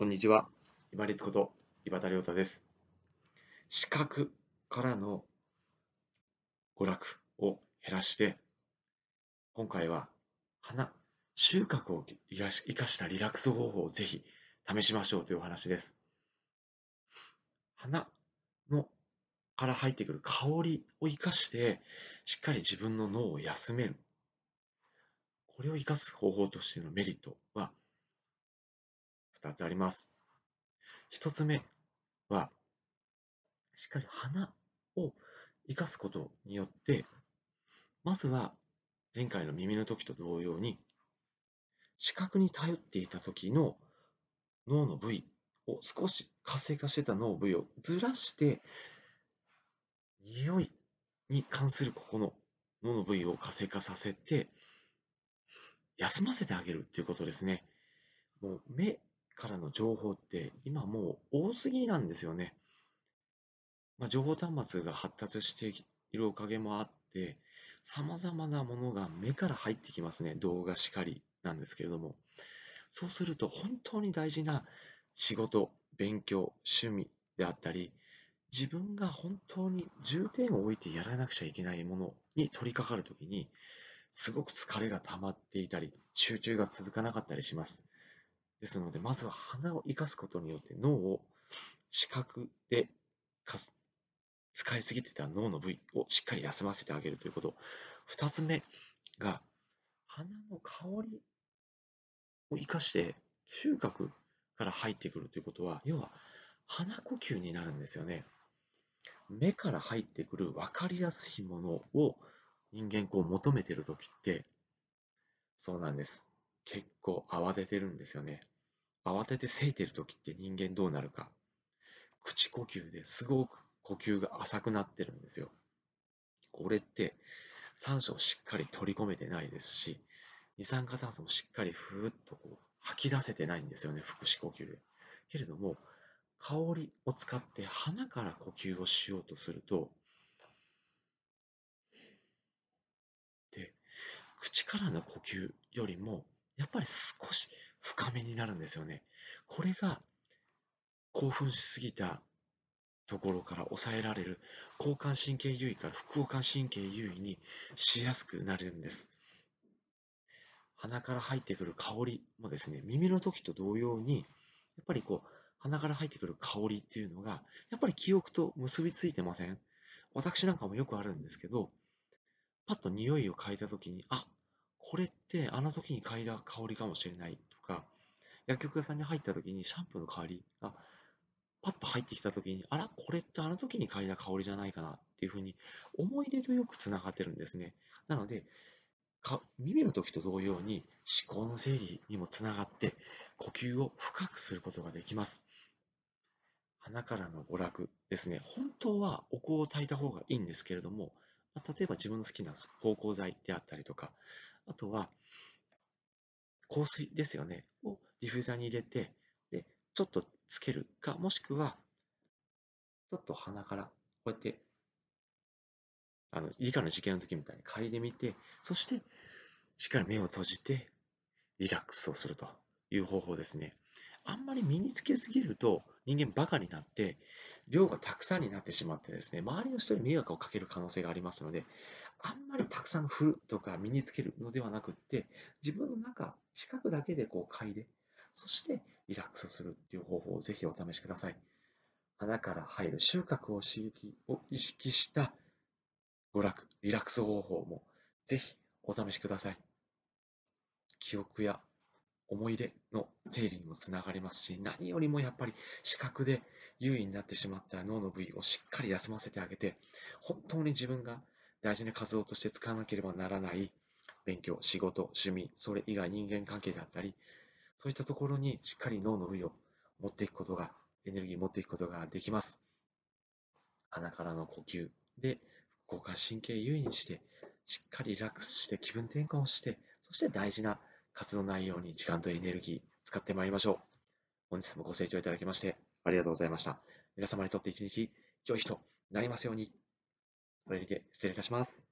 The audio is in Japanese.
こんにちは。今立こと岩田亮太です。視覚からの娯楽を減らして、今回は花、収穫を生かしたリラックス方法をぜひ試しましょうというお話です。花のから入ってくる香りを生かして、しっかり自分の脳を休める。これを生かす方法としてのメリットは、2つあります。1つ目は、しっかり鼻を生かすことによって、まずは前回の耳の時と同様に、視覚に頼っていた時の脳の部位を少し活性化してた脳部位をずらして、匂いに関するここの脳の部位を活性化させて、休ませてあげるっていうことですね。もう目からの情報って今もう多すぎなんですよね。まあ、情報端末が発達しているおかげもあって、様々なものが目から入ってきますね。動画しかりなんですけれども。そうすると本当に大事な仕事、勉強、趣味であったり、自分が本当に重点を置いてやらなくちゃいけないものに取り掛かるときに、すごく疲れが溜まっていたり、集中が続かなかったりします。ですので、まずは鼻を生かすことによって脳を視覚で使いすぎてた脳の部位をしっかり休ませてあげるということ。二つ目が、鼻の香りを生かして収穫から入ってくるということは、要は鼻呼吸になるんですよね。目から入ってくる分かりやすいものを人間こう求めてるときって、そうなんです。結構慌ててるんですよね。慌ててせいてる時って人間どうなるか。口呼吸ですごく呼吸が浅くなってるんですよ。これって酸素をしっかり取り込めてないですし、二酸化炭素もしっかりふーっとこう吐き出せてないんですよね、腹式呼吸で。けれども、香りを使って鼻から呼吸をしようとすると、で、口からの呼吸よりも、やっぱり少し深めになるんですよね。これが興奮しすぎたところから抑えられる交感神経優位から副交感神経優位にしやすくなるんです。鼻から入ってくる香りもですね、耳の時と同様に、やっぱりこう、鼻から入ってくる香りっていうのが、やっぱり記憶と結びついてません？私なんかもよくあるんですけど、パッと匂いを嗅いだ時に、あ、これってあの時に嗅いだ香りかもしれないとか、薬局屋さんに入った時にシャンプーの香りがパッと入ってきた時に、あら、これってあの時に嗅いだ香りじゃないかなっていうふうに思い出とよくつながってるんですね。なので、か耳の時と同様に思考の整理にもつながって呼吸を深くすることができます。鼻からの娯楽ですね。本当はお香を焚いた方がいいんですけれども、例えば自分の好きな芳香剤であったりとか、あとは、香水ですよね。をディフューザーに入れて、で、ちょっとつけるか、もしくは、ちょっと鼻から、こうやって、あの、理科の実験の時みたいに嗅いでみて、そして、しっかり目を閉じて、リラックスをするという方法ですね。あんまり身につけすぎると人間バカになって量がたくさんになってしまってですね周りの人に迷惑をかける可能性がありますのであんまりたくさん振るとか身につけるのではなくって、自分の中、視覚だけでこう嗅いで、そしてリラックスするっていう方法をぜひお試しください。鼻から入る収穫を刺激を意識した娯楽、リラックス方法もぜひお試しください。記憶や思い出の整理にもつながりますし、何よりもやっぱり視覚で優位になってしまった脳の部位をしっかり休ませてあげて、本当に自分が大事な活動として使わなければならない勉強、仕事、趣味、それ以外人間関係だったり、そういったところにしっかり脳の上を持っていくことが、エネルギーを持っていくことができます。鼻からの呼吸で副交感神経優位にして、しっかりリラックスして気分転換をして、そして大事な活動内容に時間とエネルギー使ってまいりましょう。本日もご清聴いただきましてありがとうございました。皆様にとって一日良い日となりますように。これにて失礼いたします。